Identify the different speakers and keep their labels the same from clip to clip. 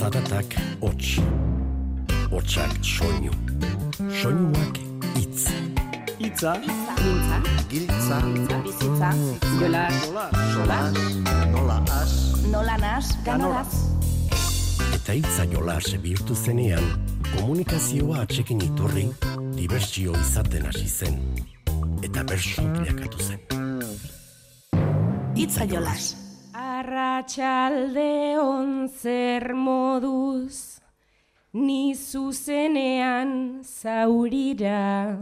Speaker 1: Zaratak hots, hotsak soinu, soinuak itz.
Speaker 2: Itza,
Speaker 3: Giltza,
Speaker 4: Giltza,
Speaker 3: bizitza, jola,
Speaker 4: solas, nola as,
Speaker 3: nola nas, ganoraz.
Speaker 1: Eta hitza jolas bihurtu zenean, komunikazioa atxekin iturri, dibertsio izaten hasi zen. Eta bersu bilakatu zen.
Speaker 3: Itza jolas.
Speaker 5: Arratxalde zer moduz, ni zuzenean zaurira,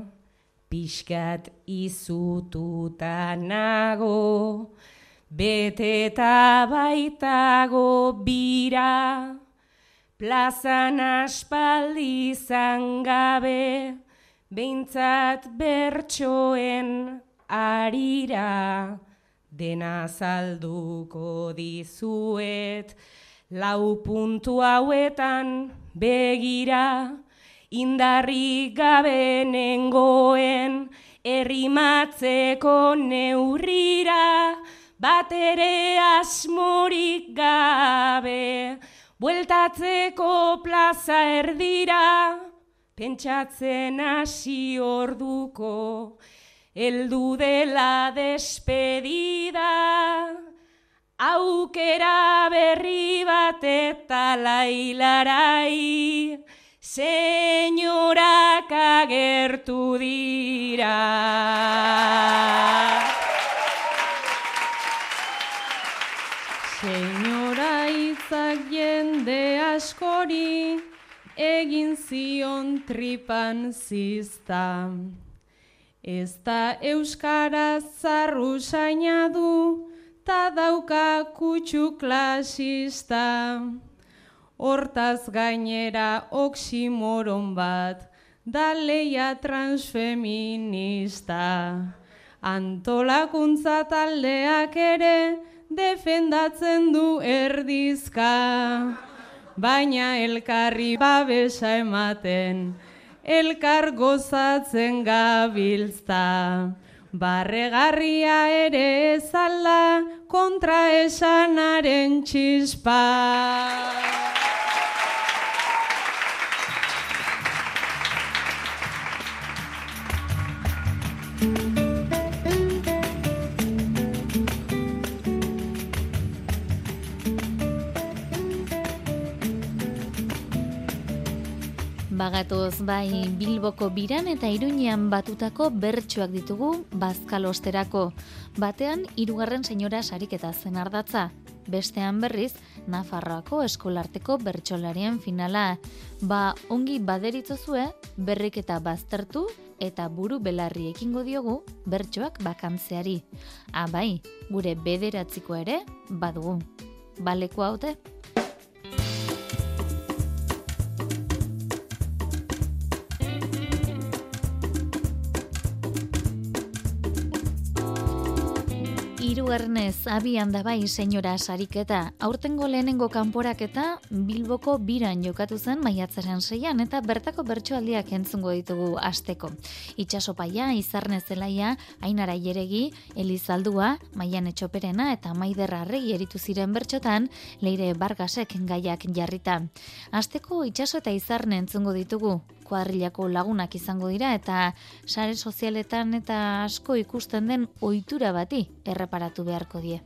Speaker 5: pixkat izututa nago, beteta baitago bira, plazan aspaldi gabe, behintzat bertsoen arira, dena salduko dizuet, lau puntu hauetan begira, indarrik gabe nengoen, errimatzeko neurrira, bat ere asmorik gabe, bueltatzeko plaza erdira, pentsatzen hasi orduko, Eldu dela despedida, aukera berri bat eta lailarai, senyorak agertu dira.
Speaker 6: Senyora itzak jende askori, egin zion tripan zizta. Ez da euskara zarru saina du, ta dauka kutsu klasista. Hortaz gainera oksimoron bat, da leia transfeminista. Antolakuntza taldeak ere, defendatzen du erdizka. Baina elkarri babesa ematen, elkar gozatzen gabiltza. Barregarria ere ezala kontra esanaren txispa.
Speaker 7: Bagatoz bai Bilboko biran eta Iruñean batutako bertsuak ditugu bazkalosterako. Batean hirugarren senyora sariketa zen ardatza. Bestean berriz, Nafarroako eskolarteko bertsolarien finala. Ba, ongi baderitzozue, berrik eta baztertu eta buru belarri ekingo diogu bertsoak bakantzeari. Ah, bai, gure bederatziko ere badugu. Baleko haute? Hirugarrenez abian da bai senyora sariketa. Aurtengo lehenengo kanporaketa Bilboko biran jokatu zen maiatzaren seian eta bertako bertsoaldiak entzungo ditugu asteko. Itxasopaia, izarne zelaia, ainara jeregi, elizaldua, maian etxoperena eta maiderra arregi eritu ziren bertxotan, leire bargasek gaiak jarrita. Asteko itxaso eta izarne entzungo ditugu, kuadrilako lagunak izango dira eta sare sozialetan eta asko ikusten den ohitura bati erreparatu beharko die.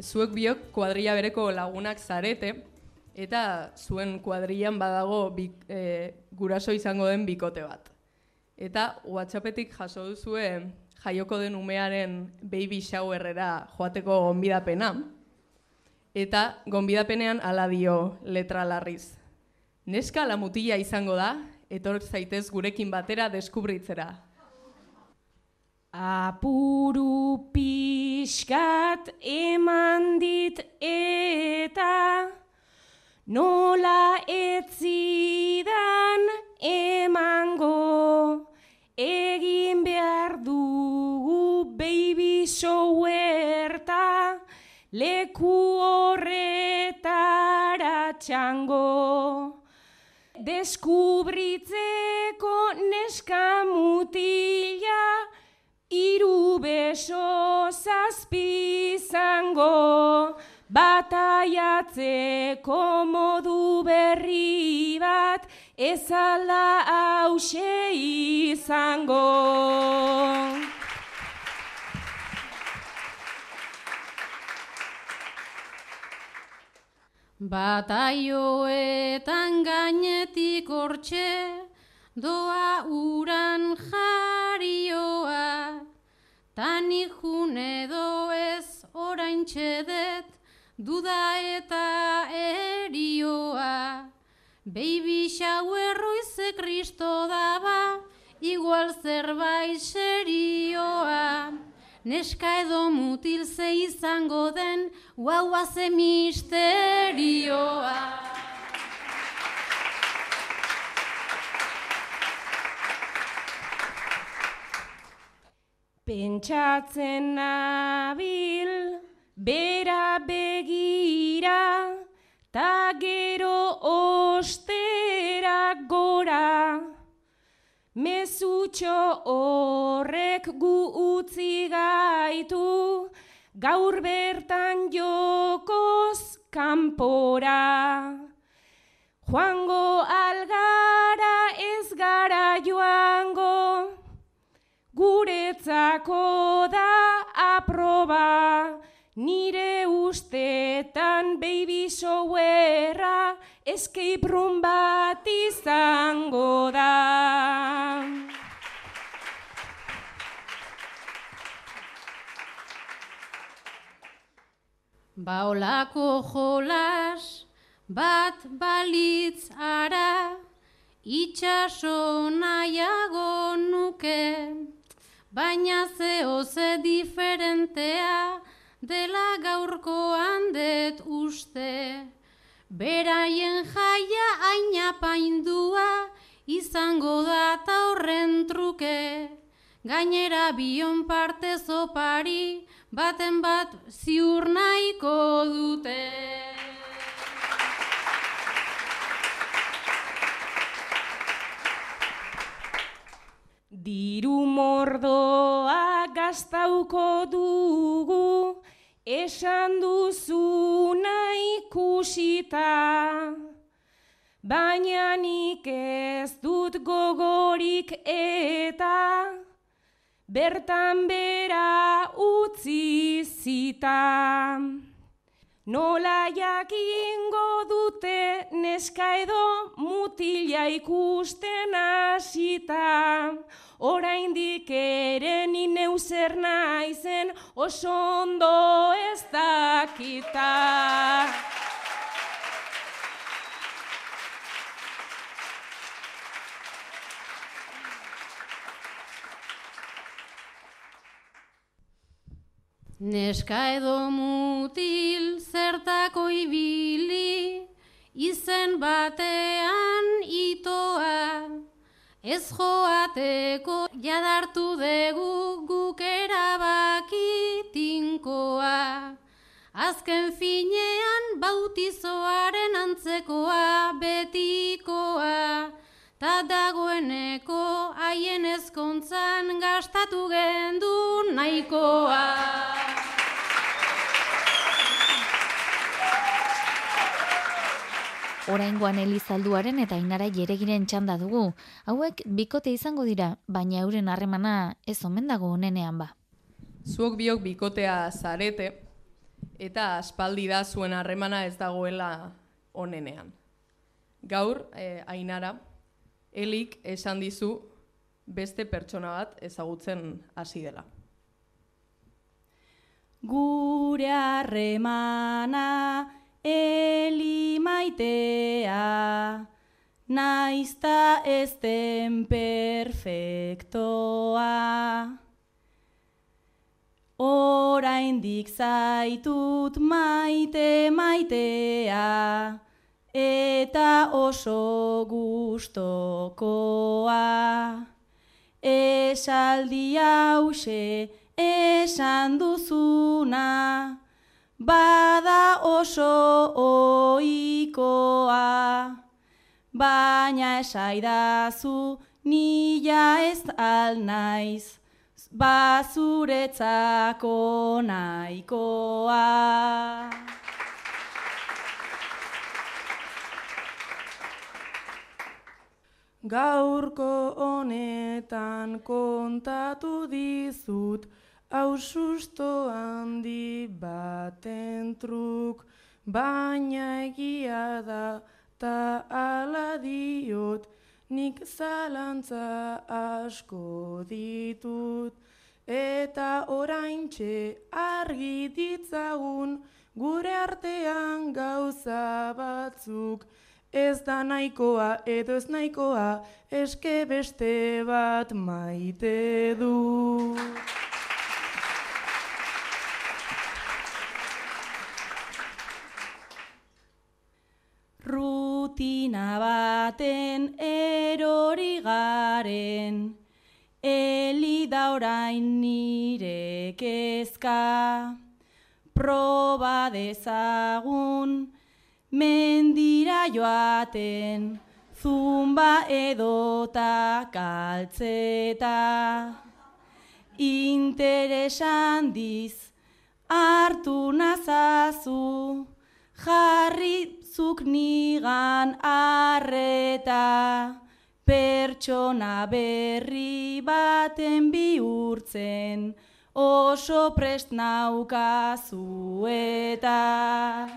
Speaker 8: Zuek biok kuadrilla bereko lagunak zarete eta zuen kuadrillan badago bi, e, guraso izango den bikote bat. Eta WhatsAppetik jaso duzue jaioko den umearen baby showerera joateko gonbidapena. Eta gonbidapenean hala dio letra larriz. Neska la mutila izango da, etor zaitez gurekin batera deskubritzera.
Speaker 5: Apuru pixkat eman dit eta nola etzidan emango egin behar dugu baby showerta leku horretara txango. Deskubritzeko neska mutila, iru beso zazpi zango, bataiatzeko modu berri bat ezala hause izango.
Speaker 9: Bataioetan gainetik hortxe, doa uran jarioa, june ez orain txedet, duda eta erioa. Baby shower roize kristo daba, igual zerbait serioa. Neska edo mutil ze izango den, guaua ze misterioa.
Speaker 5: Pentsatzen nabil, bera begira, ta gero ostera gora. Mezutxo horrek gu utzi gaitu, gaur bertan jokoz kanpora. Joango algara aproba, nire ustetan baby showerra, escape room bat izango da.
Speaker 9: Baolako jolas bat balitz ara, itxaso nahiago nuke, baina zeo ze diferentea dela gaurkoan det uste. Beraien jaia aina paindua izango da ta horren truke. Gainera bion parte zopari baten bat ziur nahiko dute.
Speaker 5: Diru mordoa gaztauko dugu, esan duzuna ikusita. Baina nik ez dut gogorik eta, bertan bera utzi zita. Nola jakingo dute neska edo mutila ikusten hasita. Oraindik ere ni neu zer naizen oso ondo ez dakita.
Speaker 9: Neska edo mutil zertako ibili, izen batean itoa. Ez joateko jadartu dugu guk erabaki. Azken finean bautizoaren antzekoa betikoa. Ta dagoeneko haien ezkontzan gastatu gendu nahikoa.
Speaker 7: Oraingoan Elizalduaren eta Ainara Jeregiren txanda dugu. Hauek bikote izango dira, baina euren harremana ez omen dago honenean ba.
Speaker 8: Zuok biok bikotea zarete, eta aspaldi da zuen harremana ez dagoela onenean. Gaur, eh, Ainara, Elik esan dizu beste pertsona bat ezagutzen hasi dela.
Speaker 6: Gure harremana eli maitea, naizta ez perfektoa. Oraindik zaitut maite maitea, eta oso gustokoa. Esaldi hause esan duzuna, bada oso oikoa, baina esaidazu nila ez alnaiz, bazuretzako naikoa.
Speaker 10: Gaurko honetan kontatu dizut, hau susto handi baten truk, baina egia da, ta ala diot, nik zalantza asko ditut. Eta oraintxe argi ditzagun, gure artean gauza batzuk, Ez da nahikoa edo ez nahikoa, eske beste bat maite du.
Speaker 5: Rutina baten erori garen, Eli da orain nire kezka, proba dezagun, mendira joaten, zumba edota kaltzeta. Interesan diz, hartu nazazu, jarri zuk nigan arreta, pertsona berri baten bihurtzen, oso prest naukazu eta.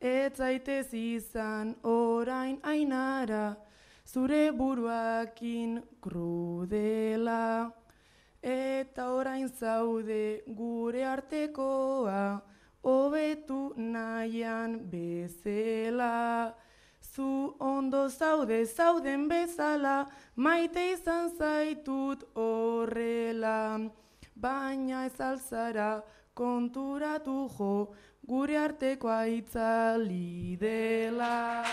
Speaker 10: Ez zaitez izan orain ainara, zure buruakin krudela. Eta orain zaude gure artekoa, hobetu nahian bezela. Zu ondo zaude zauden bezala, maite izan zaitut horrela. Baina ez alzara konturatu jo, gure artekoa itzali dela.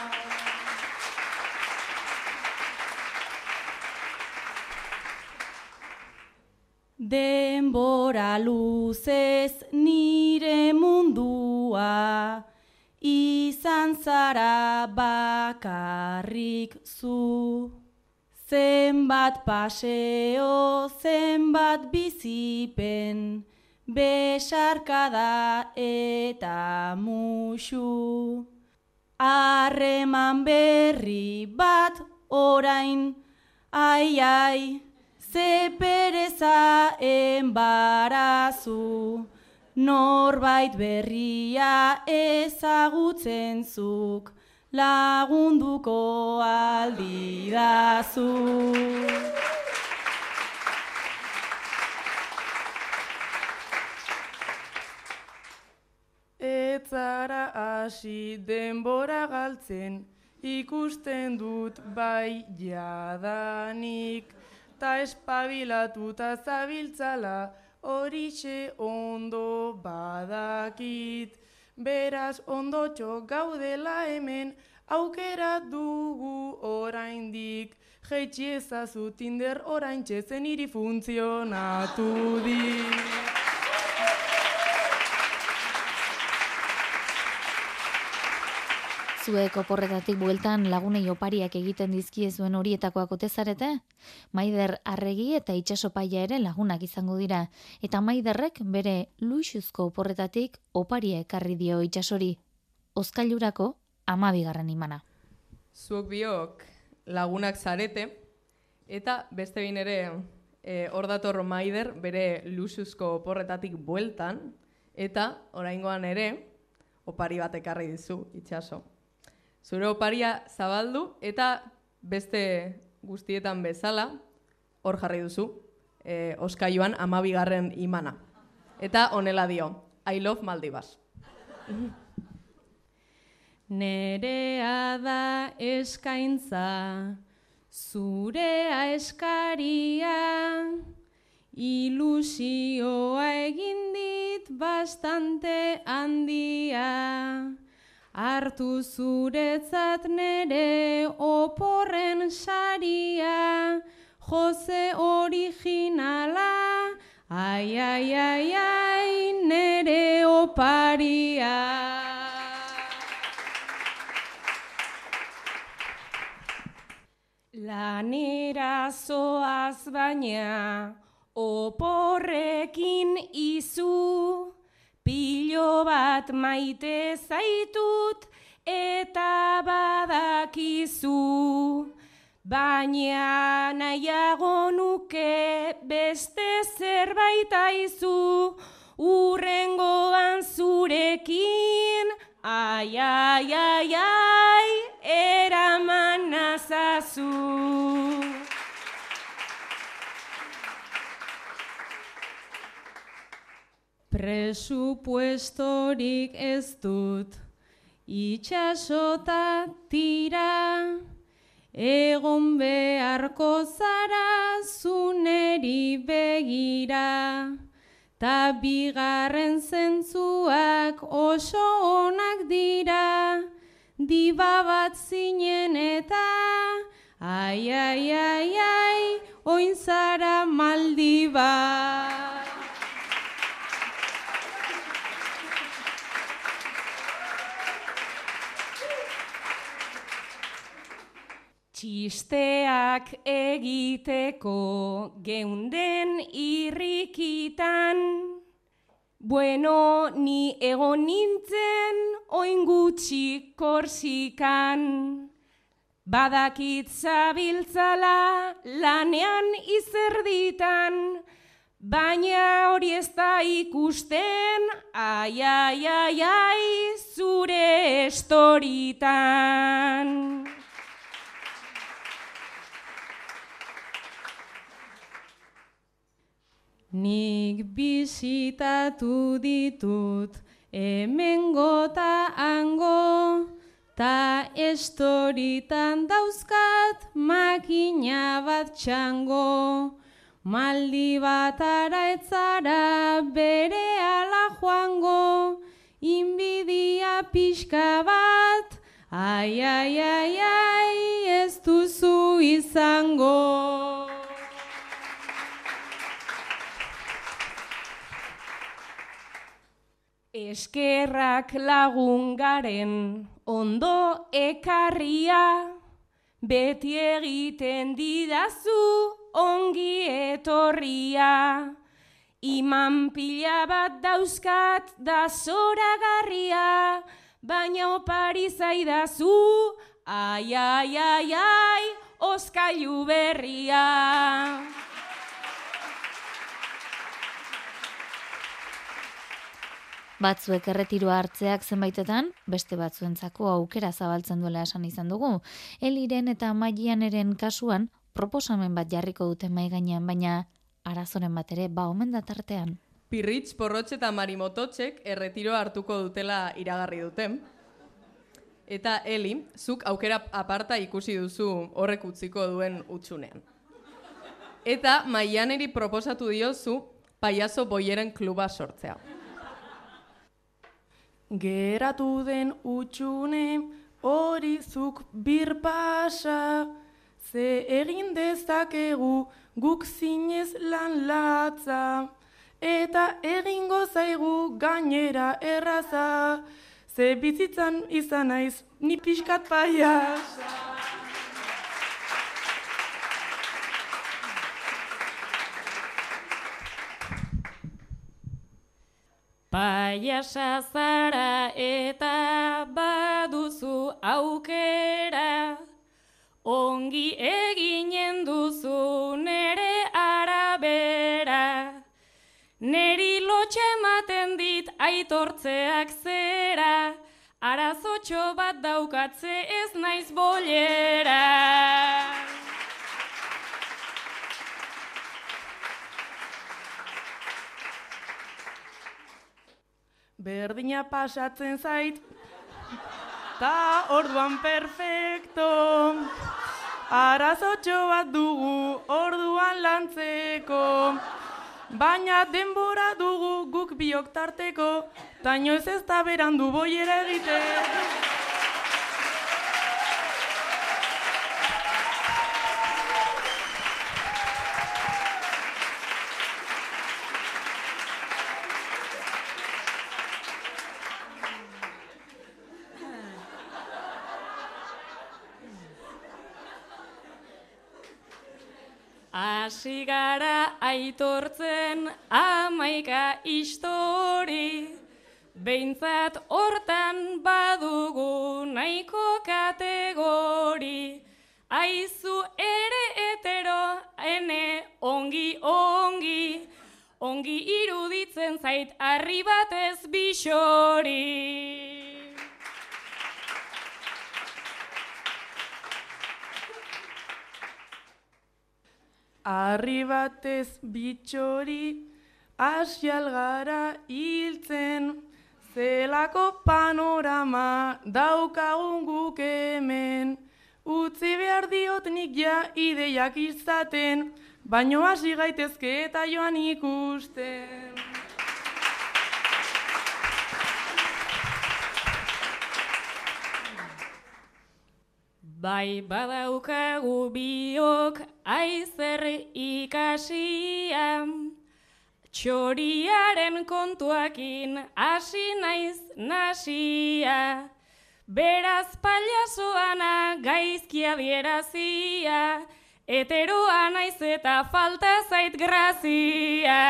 Speaker 5: Denbora luzez nire mundua, izan zara bakarrik zu. Zenbat paseo, zenbat bizipen, besarkada eta musu. Harreman berri bat orain, ai ai, ze pereza enbarazu. Norbait berria ezagutzen zuk, lagunduko aldidazu.
Speaker 10: Ez zara hasi denbora galtzen, ikusten dut bai jadanik. Ta espabilatuta zabiltzala, horixe ondo badakit. Beraz ondotxo gaudela hemen, aukera dugu oraindik. Jeitsi ezazu tinder orain zen iri funtzionatu dik.
Speaker 7: Zuek oporretatik bueltan lagunei opariak egiten dizkie zuen horietakoak ote zarete? Maider arregi eta itxasopaia ere lagunak izango dira, eta Maiderrek bere luxuzko oporretatik oparia ekarri dio itxasori. Oskailurako amabigarren imana.
Speaker 8: Zuok biok lagunak zarete, eta beste behin ere e, hor dator Maider bere luxuzko oporretatik bueltan, eta oraingoan ere opari bat ekarri dizu itxaso. Zure oparia zabaldu eta beste guztietan bezala hor jarri duzu e, oskaioan amabigarren imana. Eta honela dio, I love Maldivas.
Speaker 6: Nerea da eskaintza, zurea eskaria, ilusioa egin dit bastante handia. Artu zuretzat nere oporren saria, Jose originala, ai, ai, ai, ai, nere oparia. Lanera zoaz baina, oporrekin izu,
Speaker 5: pilo bat maite zaitut eta badakizu. Baina nahiago nuke beste zerbait aizu, urrengoan zurekin, ai, ai, ai, ai, eraman nazazu. Presupuestorik ez dut, itxasota tira, egon beharko zara zuneri begira, ta bigarren zentzuak oso onak dira, diba bat zinen eta, ai, ai, ai, ai, oin zara maldiba. Txisteak egiteko geunden irrikitan, bueno ni egon nintzen oin gutxi korsikan. Badakit zabiltzala lanean izerditan, baina hori ez da ikusten, ai, ai, ai, ai, zure estoritan. Nik bisitatu ditut hemen gota hango, ta estoritan dauzkat makina bat txango. Maldi bat ara etzara bere ala joango, inbidia pixka bat, ai, ai, ai, ai, ez duzu izango. Eskerrak lagungaren ondo ekarria, beti egiten didazu ongi etorria. Iman pila bat dauzkat da zoragarria, baina opari zaidazu, ai, ai, ai, ai, oskailu berria.
Speaker 7: Batzuek erretiroa hartzeak zenbaitetan, beste batzuentzako aukera zabaltzen duela esan izan dugu. Eliren eta Maianeren kasuan proposamen bat jarriko dute mai gainean, baina arazoren bat ere ba omen da tartean.
Speaker 8: Pirritx, porrotxe eta marimototxek erretiroa hartuko dutela iragarri duten. Eta Eli, zuk aukera aparta ikusi duzu horrek utziko duen utxunean. Eta Maianeri proposatu diozu paiazo boieren kluba sortzea.
Speaker 10: Geratu den utxune hori zuk birpasa, ze egin dezakegu guk zinez lan latza, eta egingo zaigu gainera erraza, ze bizitzan izan naiz ni pixkat paiasa.
Speaker 5: Paiasa zara eta baduzu aukera, ongi eginen duzu nere arabera. Neri lotxe ematen dit aitortzeak zera, arazotxo bat daukatze ez naiz bolera.
Speaker 10: Berdina pasatzen zait, ta orduan perfecto. Arazotxo bat dugu orduan lantzeko. Baina denbora dugu guk biok tarteko, taino ez ez da berandu boiera egite.
Speaker 5: Hasi gara aitortzen amaika histori, Beintzat hortan badugu nahiko kategori, aizu ere etero, ene ongi ongi, ongi iruditzen zait harri batez bixori.
Speaker 10: Arri batez bitxori, asial gara hiltzen, zelako panorama daukagun guk hemen. Utzi behar diot nik ja ideiak izaten, baino hasi gaitezke eta joan ikusten.
Speaker 5: Bai badaukagu biok aizer ikasia, txoriaren kontuakin hasi naiz nasia, beraz paliasoana gaizki adierazia, eteroa naiz eta falta zait grazia.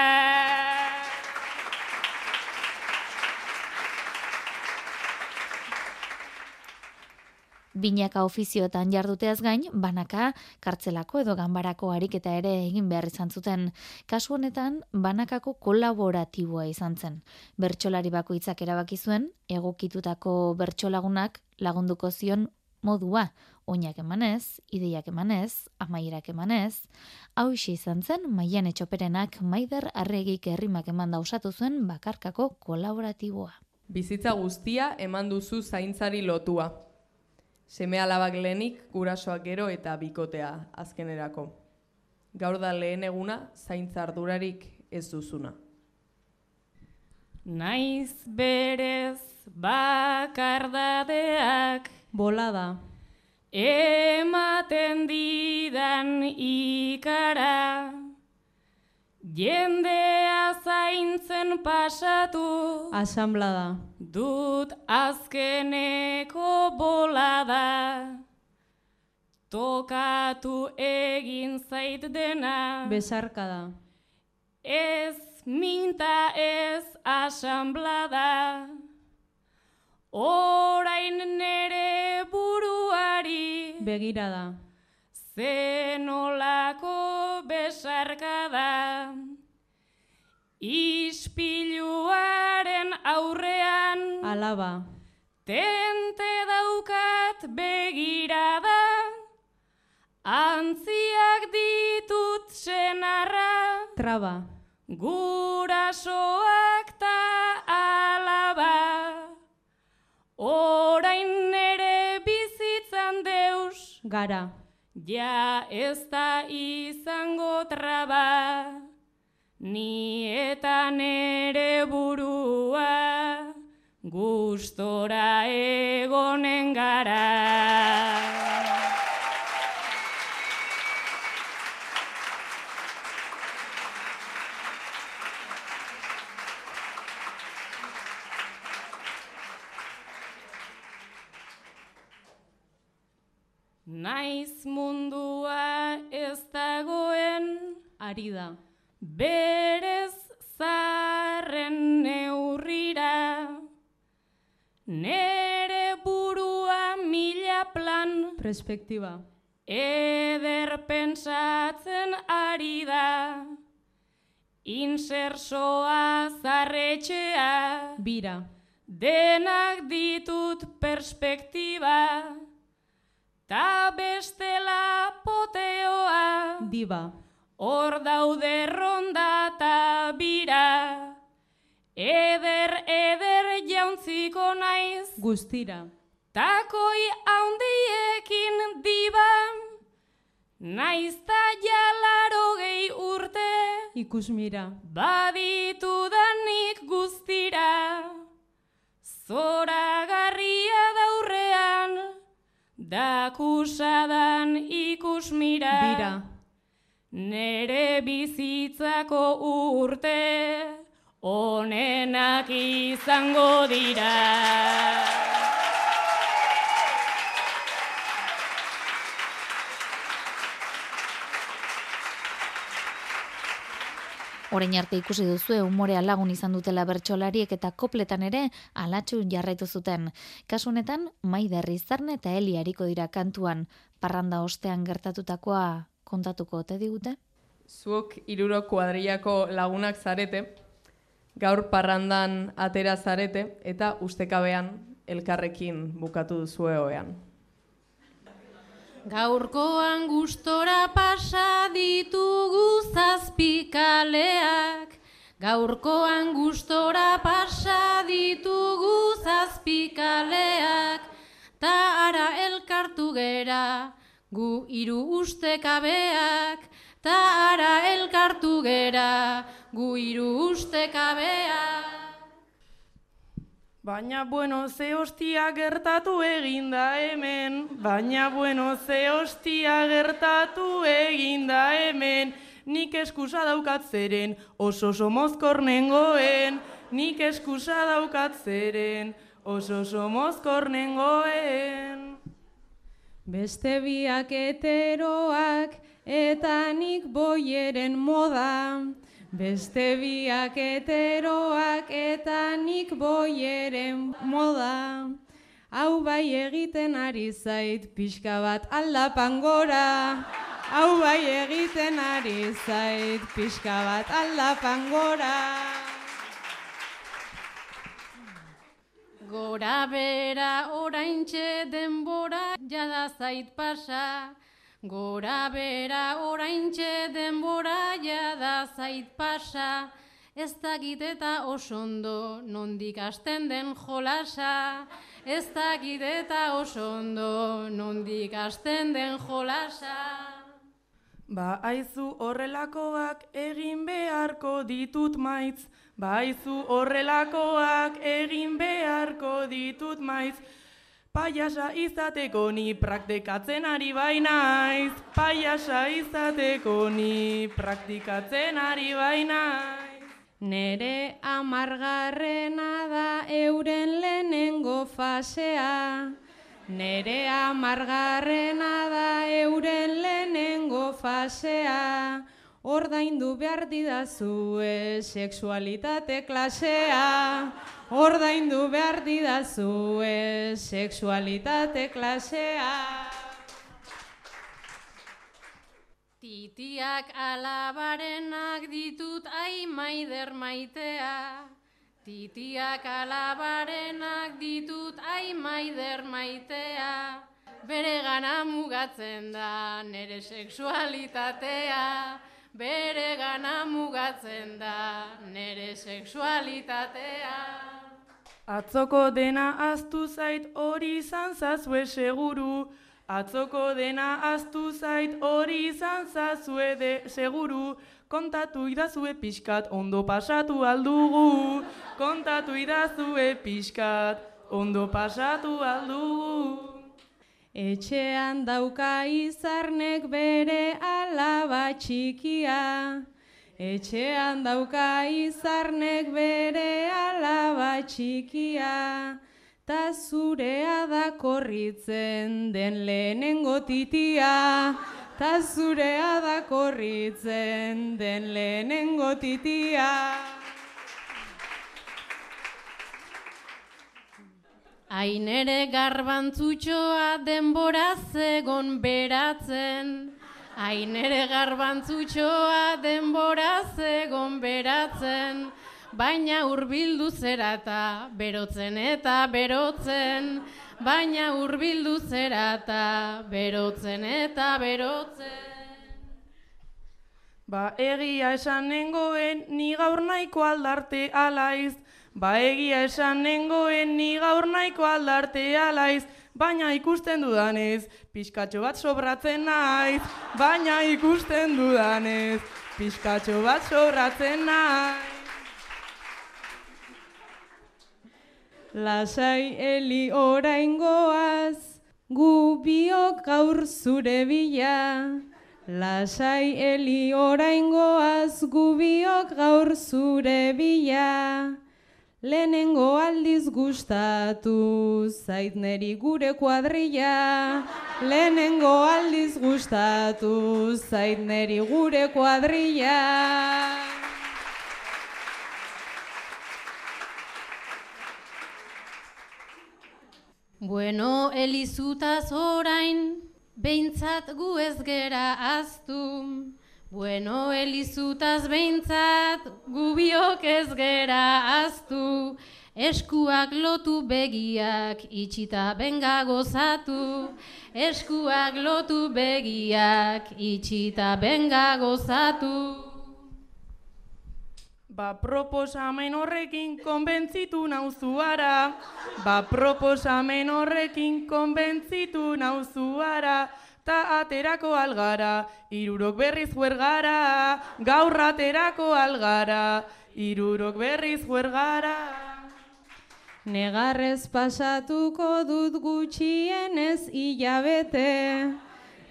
Speaker 7: Binaka ofizioetan jarduteaz gain, banaka kartzelako edo ganbarako ariketa ere egin behar izan zuten. Kasu honetan, banakako kolaboratiboa izan zen. Bertsolari bakoitzak erabaki zuen, egokitutako bertsolagunak lagunduko zion modua, oinak emanez, ideiak emanez, amaierak emanez, hau izan zen, maian etxoperenak maider arregik herrimak eman osatu zuen bakarkako kolaboratiboa.
Speaker 8: Bizitza guztia eman duzu zaintzari lotua. Seme alabak lehenik, gurasoak gero eta bikotea azkenerako. Gaur da lehen eguna, zaintza ardurarik ez duzuna.
Speaker 5: Naiz berez bakardadeak
Speaker 6: Bolada.
Speaker 5: ematen didan ikara, jendea zaintzen pasatu,
Speaker 6: Asamblada.
Speaker 5: dut azkeneko bolada. Tokatu egin zait dena,
Speaker 6: Besarkada.
Speaker 5: ez minta ez asamblada. Orain nere buruari,
Speaker 6: Begirada.
Speaker 5: zenolako besarkada. Ispiluaren aurrean,
Speaker 6: Alaba.
Speaker 5: tente daukat begirada. Antziak ditut senarra,
Speaker 6: Traba.
Speaker 5: gurasoak ta alaba. Orain nere bizitzan deus,
Speaker 6: Gara.
Speaker 5: Ja ez da izango traba. Ni eta nere burua, gustora egonen gara.
Speaker 6: Ari da.
Speaker 5: berez zarren neurrira. Nere burua mila plan,
Speaker 6: Perspektiba.
Speaker 5: eder pentsatzen ari da. Insersoa zarretxea,
Speaker 6: Bira.
Speaker 5: denak ditut perspektiba. Ta bestela poteoa,
Speaker 6: Diba.
Speaker 5: Hor daude ronda ta bira. Eder, eder jauntziko naiz,
Speaker 6: Guztira.
Speaker 5: takoi haundiekin diba. Naiz ta jalaro gehi urte,
Speaker 6: Ikusmira.
Speaker 5: baditudanik guztira. Zoragarria daurrean, dakusadan ikusmira.
Speaker 6: Bira.
Speaker 5: Nere bizitzako urte, onenak izango dira.
Speaker 7: Orain arte ikusi duzue umorea lagun izan dutela bertsolariek eta kopletan ere alatxu jarraitu zuten. Kasu honetan, Maider Rizarne eta Eli hariko dira kantuan, parranda ostean gertatutakoa kontatuko ote digute?
Speaker 8: Zuok iruro kuadriako lagunak zarete, gaur parrandan atera zarete eta ustekabean elkarrekin bukatu duzue hoean.
Speaker 9: Gaurkoan gustora pasa ditugu zazpikaleak, Gaurkoan gustora pasa ditugu zazpikaleak, Ta ara elkartu gera, gu hiru ustekabeak, Ta ara elkartu gera, gu hiru ustekabeak.
Speaker 10: Baina bueno, ze hostia gertatu eginda hemen, baina bueno, ze hostia gertatu eginda hemen, nik eskusa daukat zeren, oso oso mozkor nengoen, nik eskusa daukat zeren, oso oso mozkor nengoen.
Speaker 6: Beste biak heteroak eta nik boieren moda. Beste biak heteroak eta nik boieren moda. Hau bai egiten ari zait pixka bat aldapan gora. Hau bai egiten ari zait pixka bat aldapan gora.
Speaker 9: Gora bera oraintxe denbora jada zait pasa. Gora bera oraintxe denbora jada zait pasa. Ez dakit eta osondo nondik hasten den jolasa. Ez dakit eta osondo nondik hasten den jolasa.
Speaker 10: Ba aizu horrelakoak egin beharko ditut maiz, ba aizu horrelakoak egin beharko ditut maiz. Paiasa izateko ni praktikatzen ari bainaiz, paiasa izateko ni praktikatzen ari bainaiz.
Speaker 6: Nere amargarrena da euren lehenengo fasea. Nere amargarrena da euren lehenengo fasea. Ordaindu behar didazue sexualitate klasea. Ordaindu behar didazue sexualitate klasea.
Speaker 9: Titiak alabarenak ditut ai maider maitea. Titiak alabarenak ditut ai maider maitea. Bere gana mugatzen da nere sexualitatea. Bere gana mugatzen da nere sexualitatea.
Speaker 10: Atzoko dena aztu zait hori izan zazue seguru. Atzoko dena aztu zait hori izan zazue de seguru. Kontatu idazue pixkat ondo pasatu aldugu. Kontatu idazue pixkat ondo pasatu aldugu.
Speaker 6: Etxean dauka izarnek bere alaba txikia. Etxean dauka izarnek bere alaba txikia. Ta zurea da korritzen den lehenengo titia. Ta zurea da korritzen den lehenengo titia.
Speaker 9: Ainere garbantzutxoa denbora zegon beratzen. Ainere garbantzutxoa denbora zegon beratzen. Baina hurbildu zerata berotzen eta berotzen. Baina hurbildu zerata berotzen eta berotzen.
Speaker 10: Ba egia esan nengoen ni gaur nahiko aldarte alaiz. Ba egia esan nengoen ni gaur nahiko aldarte alaiz. Baina ikusten dudanez, pixkatxo bat sobratzen naiz. Baina ikusten dudanez, pixkatxo bat sobratzen naiz.
Speaker 6: Lasai eli oraingoaz, gu biok gaur zure bila. Lasai eli oraingoaz, gu biok gaur zure bila. Lehenengo aldiz gustatu zait neri gure kuadrilla. Lehenengo aldiz gustatu zait neri gure kuadrilla.
Speaker 9: Bueno, elizutaz orain, behintzat gu ez gera aztu. Bueno, elizutaz behintzat, gu biok ez gera aztu. Eskuak lotu begiak, itxita benga gozatu. Eskuak lotu begiak, itxita benga gozatu.
Speaker 10: Ba proposamen horrekin konbentzitu nauzuara, ba proposamen horrekin konbentzitu nauzuara, ta aterako algara, irurok berriz huergara, gaur aterako algara, irurok berriz huergara.
Speaker 6: Negarrez pasatuko dut gutxienez hilabete.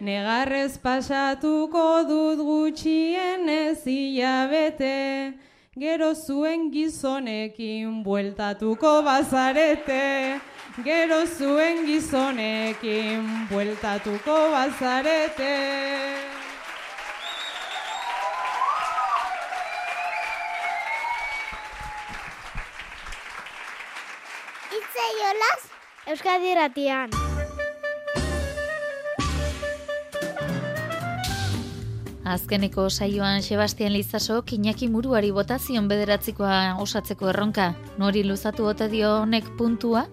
Speaker 6: Negarrez pasatuko dut gutxienez hilabete. Gero zuen gizonekin bueltatuko bazarete. Gero zuen gizonekin bueltatuko bazarete.
Speaker 11: Itze jolas Euskadi Ratian.
Speaker 7: Azkeneko saioan Sebastian Lizasok Iñaki Muruari botazion bederatzikoa osatzeko erronka. Nori luzatu ote dio honek puntua?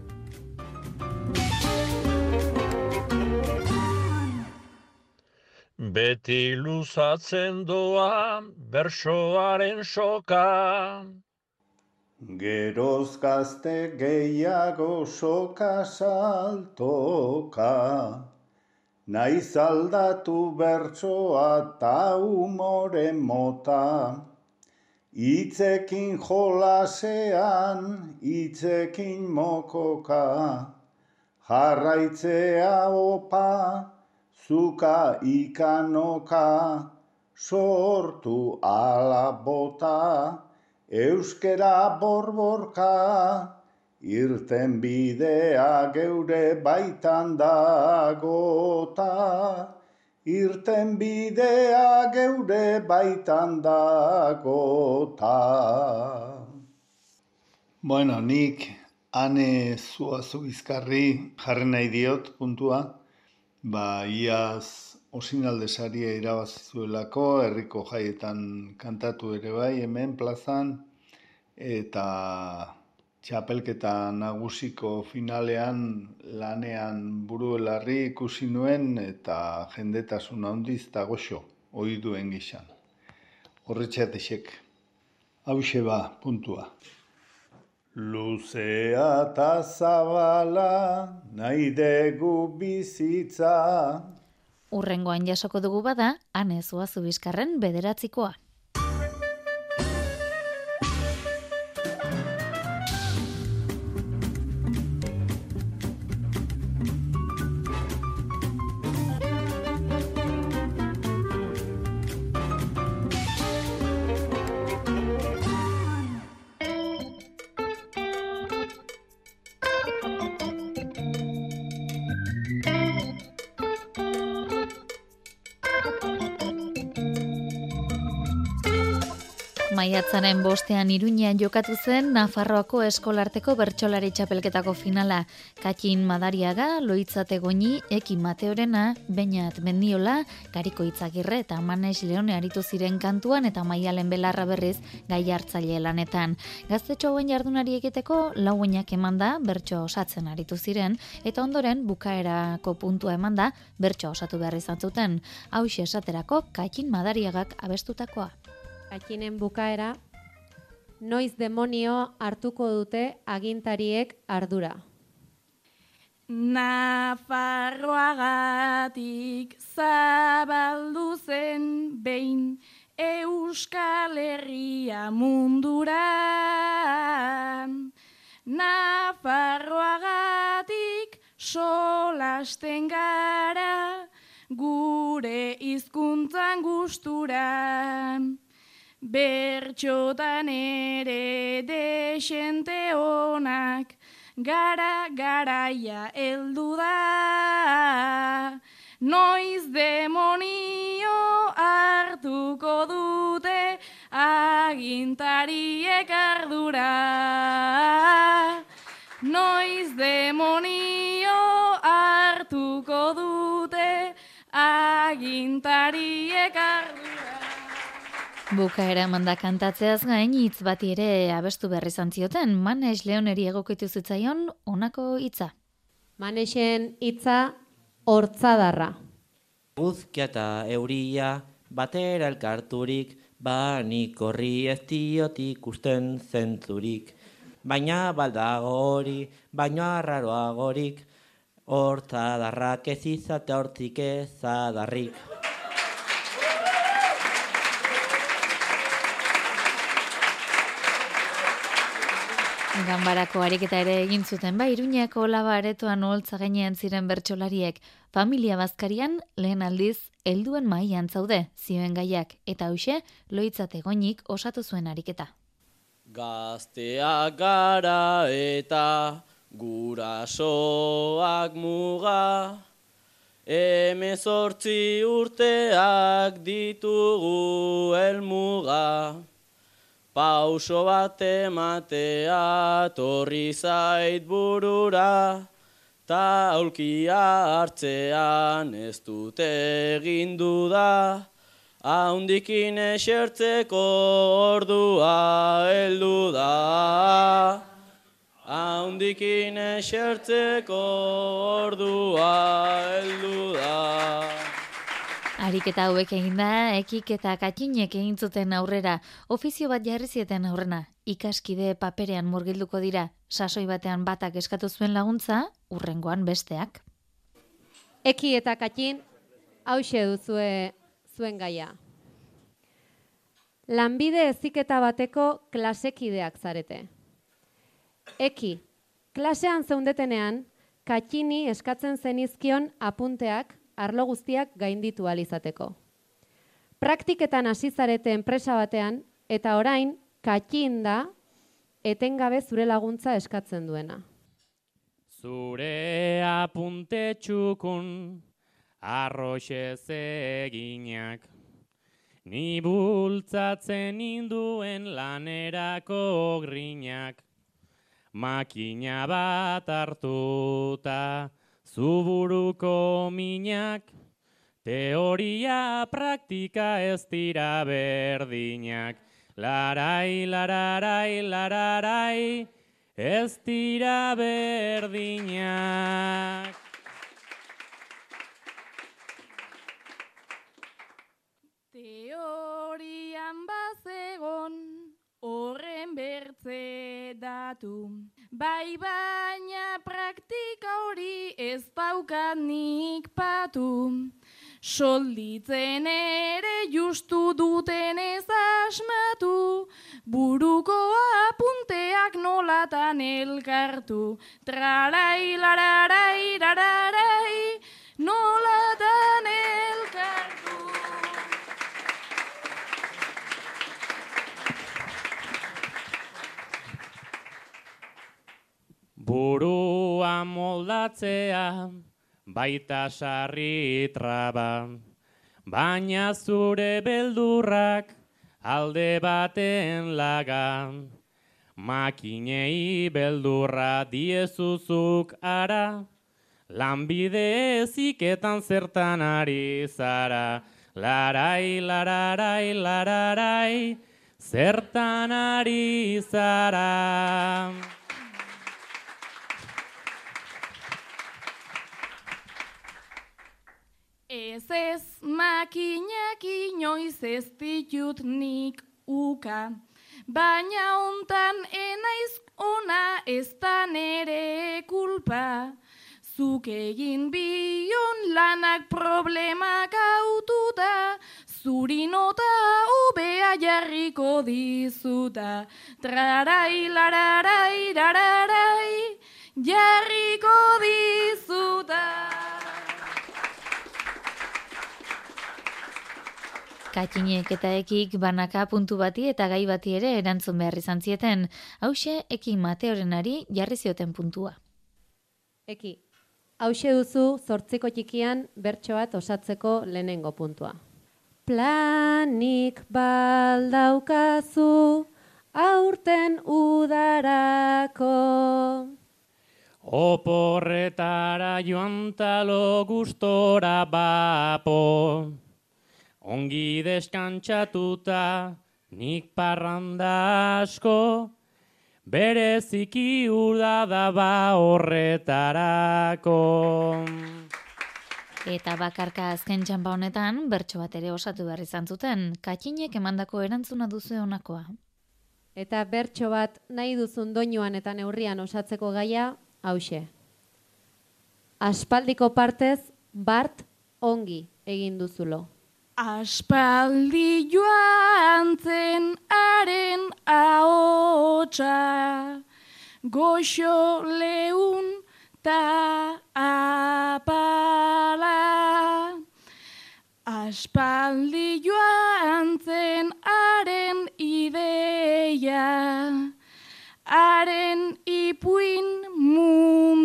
Speaker 12: Beti luzatzen doa bersoaren soka.
Speaker 13: Geroz gazte gehiago soka saltoka. Naiz aldatu bertsoa ta umore mota. Itzekin jolasean, itzekin mokoka. Jarraitzea opa, zuka ikanoka. Sortu ala bota, euskera borborka. Irten bidea geure baitan dagota, irten bidea geure baitan dagota. Bueno, nik ane zuazu bizkarri jarri nahi diot puntua, ba iaz osinalde saria irabazizuelako, herriko jaietan kantatu ere bai hemen plazan, eta txapelketa nagusiko finalean lanean buruelarri ikusi nuen eta jendetasun handiz eta goxo ohi duen gizan. Horretxeatexek, hause ba, puntua. Luzea eta zabala nahi dugu bizitza.
Speaker 7: Urrengoan jasoko dugu bada, ane zuazu bizkarren bederatzikoa. Maiatzaren bostean iruñean jokatu zen Nafarroako eskolarteko bertsolari txapelketako finala. Katxin Madariaga, Loitzate Goñi, Eki Mateorena, Beñat Mendiola, Kariko Itzagirre eta Manes Leone aritu ziren kantuan eta Maialen Belarra berriz gai hartzaile lanetan. Gaztetxo hauen jardunari egiteko lauenak emanda bertso osatzen aritu ziren eta ondoren bukaerako puntua emanda bertso osatu behar izan zuten. Hau esaterako Katxin Madariagak abestutakoa.
Speaker 14: Akinen bukaera, noiz demonio hartuko dute agintariek ardura.
Speaker 10: Nafarroagatik zabaldu zen behin Euskal Herria mundura. Nafarroagatik solasten gara gure hizkuntzan gustura. Bertxotan ere desente onak, gara garaia heldu da. Noiz demonio hartuko dute agintariek ardura. Noiz demonio hartuko dute
Speaker 15: agintariek ardura.
Speaker 7: Bukaera manda kantatzeaz gain hitz bati ere abestu berri zantzioten, Manes Leoneri egokitu zitzaion honako hitza.
Speaker 14: Manesen hitza hortzadarra.
Speaker 16: Guzkia eta euria batera elkarturik, ba nik horri ez diot ikusten zentzurik. Baina baldago hori, baina arraroagorik, hortzadarrak ez izate hortik ezadarrik.
Speaker 7: Ganbarako ariketa ere egin zuten. Ba Iruñako laba aretoan oholtza gainean ziren bertsolariek. Familia bazkarian lehen aldiz helduen mailan zaude zioen gaiak. Eta hoxe loitzate goinik osatu zuen ariketa.
Speaker 17: Gazteak gara eta gurasoak muga. Hemezortzi urteak ditugu helmuga Pauso bat ematea torri zait burura, ta aulkia hartzean ez dute egin duda, haundikin esertzeko ordua heldu da. Haundikin esertzeko ordua heldu da.
Speaker 7: Ariketa hauek egin da, ekik eta katinek egin zuten aurrera, ofizio bat jarri zieten aurrena, ikaskide paperean murgilduko dira, sasoi batean batak eskatu zuen laguntza, urrengoan besteak.
Speaker 14: Eki eta katin, hause duzue zuen gaia. Lanbide eziketa bateko klasekideak zarete. Eki, klasean zeundetenean, katini eskatzen zenizkion apunteak arlo guztiak gainditu alizateko. Praktiketan hasi zarete enpresa batean eta orain katxin da etengabe zure laguntza eskatzen duena.
Speaker 18: Zure apunte txukun arroxe eginak Ni bultzatzen induen lanerako grinak Makina bat hartuta Zuburuko minak, teoria praktika ez dira berdinak. Larai, lararai, lararai, ez dira berdinak.
Speaker 15: Teorian bazegon horren bertze datu. Bai baina praktika hori ez daukat nik patu. Solditzen ere justu duten ez asmatu, buruko apunteak nolatan elkartu. Trarai, lararai, lararai, nolatan elkartu.
Speaker 18: Burua moldatzea baita sarri traba, baina zure beldurrak alde baten laga. Makinei beldurra diezuzuk ara, lanbide eziketan zertan ari zara. Larai, lararai, lararai, zertan ari zara.
Speaker 15: Ez ez makinak inoiz ez ditut nik uka, baina hontan enaiz ona ez da nere kulpa. Zuk egin bion lanak problemak aututa, zuri nota ubea jarriko dizuta. Trarai, lararai, lararai, jarriko dizuta.
Speaker 7: Katinek eta ekik banaka puntu bati eta gai bati ere erantzun behar izan zieten. Hauxe, eki Mateorenari jarri zioten puntua.
Speaker 14: Eki, hause duzu zortziko txikian bertso bat osatzeko lehenengo puntua. Planik baldaukazu aurten udarako.
Speaker 18: Oporretara joan talo gustora bapo, ongi deskantzatuta nik parranda asko, bereziki urda daba horretarako.
Speaker 7: Eta bakarka azken txanpa honetan, bertso bat ere osatu behar izan zuten, katxinek emandako erantzuna duzu honakoa.
Speaker 14: Eta bertso bat nahi duzun doinuan eta neurrian osatzeko gaia, hause. Aspaldiko partez, bart ongi egin duzulo.
Speaker 15: Aspaldi joan zen haren ahotsa, goxo leun ta apala. Aspaldi joan zen haren ideia, haren ipuin mundiala.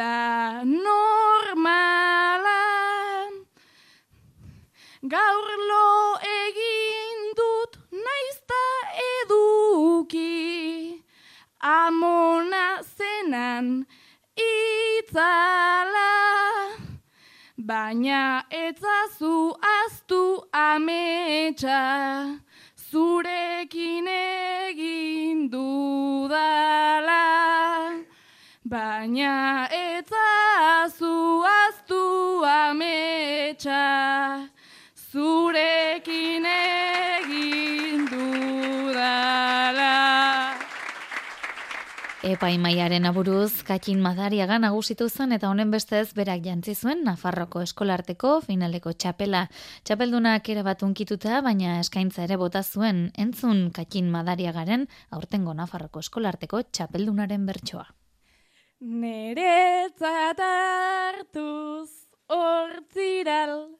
Speaker 15: Da normala. Gaur lo egin dut naizta eduki, amona zenan itzala. Baina etzazu aztu ametsa, zurekin egin dudala. Baina etzazu aztu ametsa, zurekin egin dudala.
Speaker 7: Epaimaiaren aburuz, Katxin Madariaga nagusitu zen eta honen bestez berak jantzi zuen Nafarroko eskolarteko finaleko txapela. Txapeldunak ere bat unkituta, baina eskaintza ere bota zuen entzun Katxin Madariagaren aurtengo Nafarroko eskolarteko txapeldunaren bertsoa.
Speaker 15: Neretzat hartuz hortziral,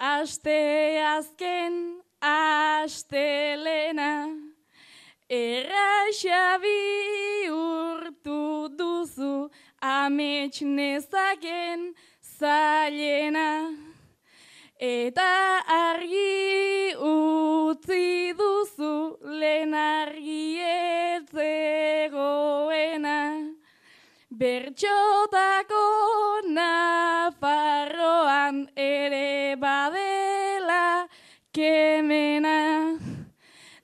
Speaker 15: aste azken astelena, erraxa bihurtu duzu amets nezaken zailena. Eta argi utzi duzu lehen argi etzegoena. Bertxotako Nafarroan ere badela kemena.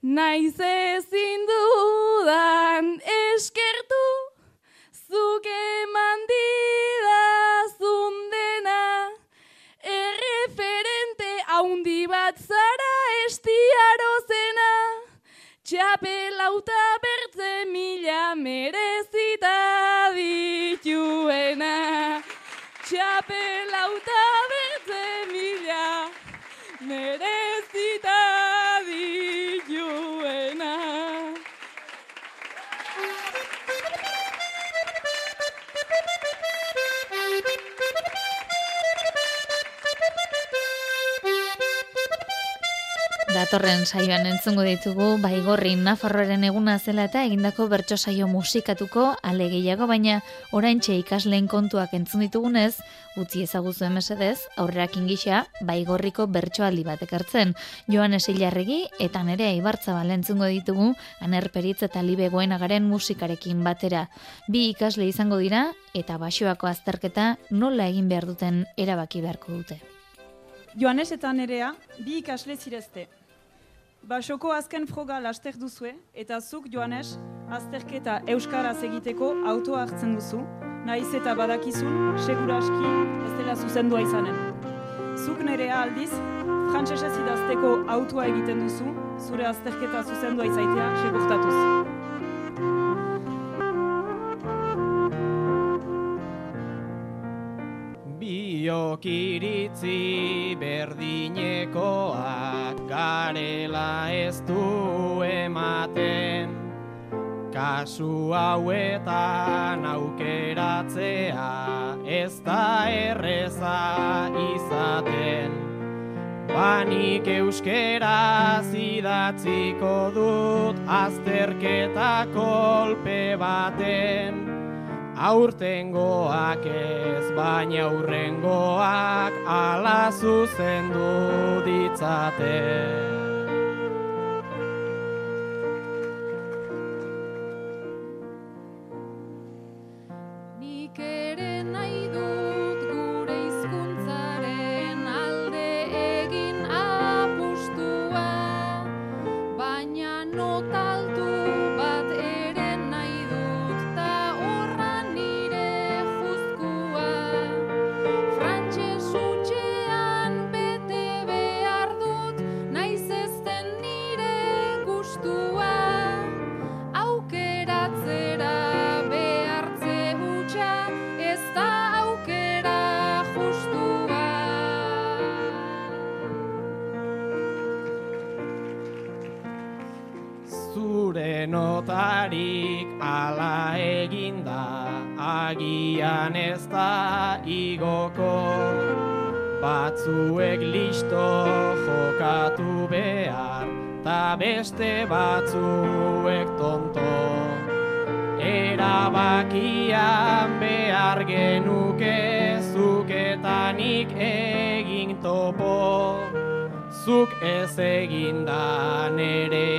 Speaker 15: Naiz ezin dudan eskertu, zuk eman didazun dena. Erreferente haundi bat zara estiaro zena. Txapelauta bertze mila merezita dituena. Txapelauta
Speaker 7: Datorren saioan entzungo ditugu Baigorri Nafarroaren eguna zela eta egindako bertso saio musikatuko ale gehiago baina oraintxe ikasleen kontuak entzun ditugunez, utzi ezaguzu mesedez, aurrerak ingisa Baigorriko bertsoaldi bat ekartzen. Joan Esilarregi eta nere Ibartzabal entzungo ditugu Aner Peritz eta Libe Goenagaren musikarekin batera. Bi ikasle izango dira eta basoako azterketa nola egin behar duten erabaki beharko dute.
Speaker 19: Joanes eta Nerea, bi ikasle zirezte. Basoko azken froga laster duzue, eta zuk, Joanes, azterketa euskaraz egiteko autoa hartzen duzu, nahiz eta badakizun, seguraski ez dela zuzendua izanen. Zuk nerea aldiz, frantsesez idazteko autoa egiten duzu, zure azterketa zuzendua izaitea segurtatuz.
Speaker 20: Biok iritzi berdinekoak garela ez du ematen. Kasu hauetan aukeratzea ez da erreza izaten. Banik euskeraz idatziko dut azterketa kolpe baten Aurtengoak ez baina aurrengoak ala zuzendu ditzate. Listo jokatu behar ta beste batzuek tonto. Erabakian behar genuke zuketanik egin topo. Zuk ez eginda nereak ere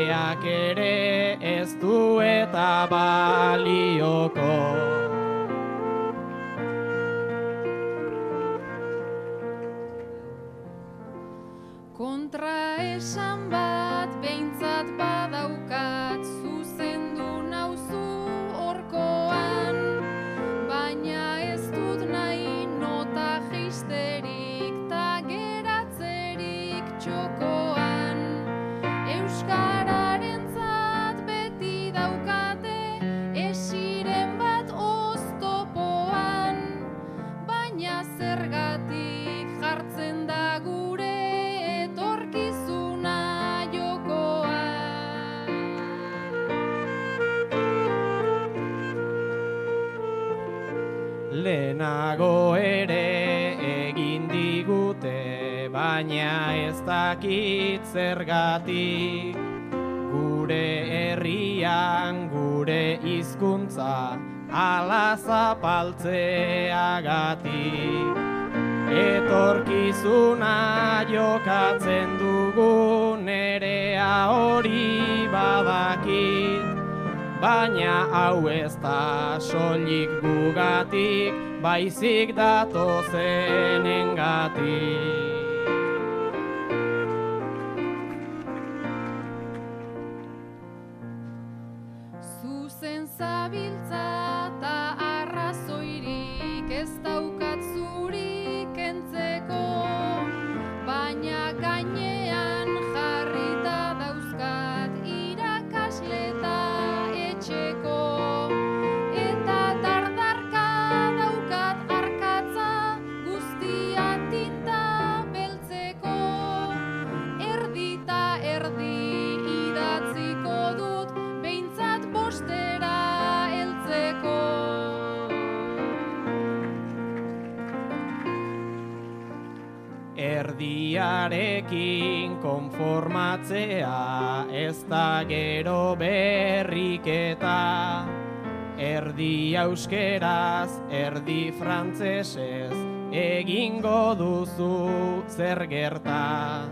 Speaker 20: Lehenago ere egin digute, baina ez dakit zergatik. Gure herrian gure hizkuntza ala zapaltzeagatik. Etorkizuna jokatzen dugu nerea hori badakit. Baina hau ez da soilik gugatik, baizik datozenengatik.
Speaker 21: Zuzen
Speaker 20: Erdiarekin konformatzea ez da gero berriketa Erdi euskeraz, erdi frantzesez egingo duzu zer gerta.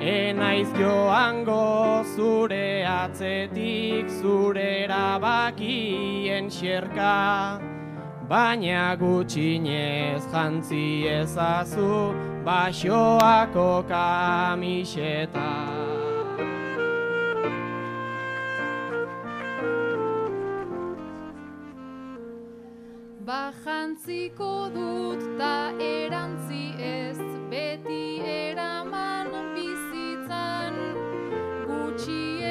Speaker 20: Enaiz joango zure atzetik zure erabakien xerka. Baina gutxinez jantzi ezazu basoako kamiseta.
Speaker 21: Bajantziko dut ta erantzi ez beti eraman bizitzan Gutxienean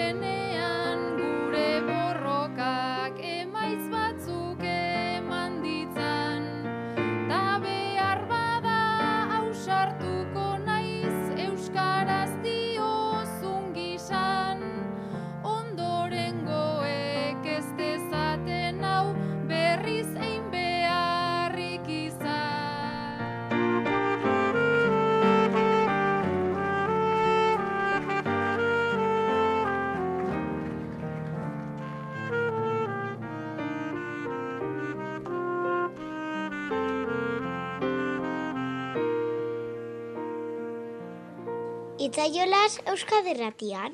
Speaker 11: Itzaiolas Euskaderratian.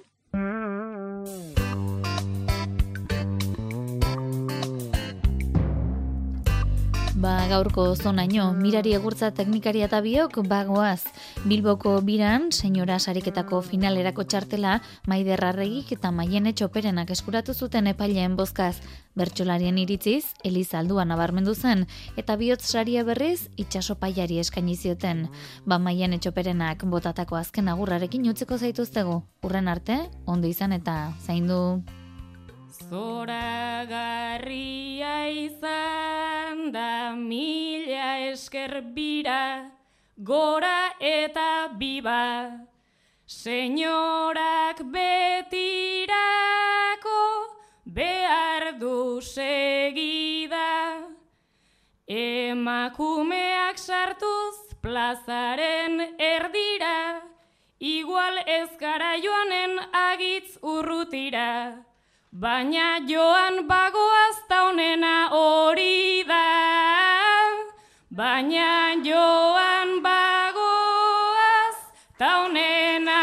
Speaker 7: Ba, gaurko zonaino, mirari egurtza teknikaria eta biok, bagoaz. Bilboko biran, senyora sariketako finalerako txartela, maider arregik eta maien etxoperenak eskuratu zuten epaileen bozkaz. Bertxolarien iritziz, Eliza alduan nabarmendu zen, eta bihotz saria berriz, itxaso paiari eskaini zioten. Ba, maien etxoperenak botatako azken agurrarekin utzeko zaituztegu. Urren arte, ondo izan eta zaindu.
Speaker 5: Zoragarria izan da mila esker bira, gora eta biba, senyorak betirako behar du segida. Emakumeak sartuz plazaren erdira, igual ez gara joanen agitz urrutira. Baina joan bagoaz ta honena hori da, baina joan bagoaz ta honena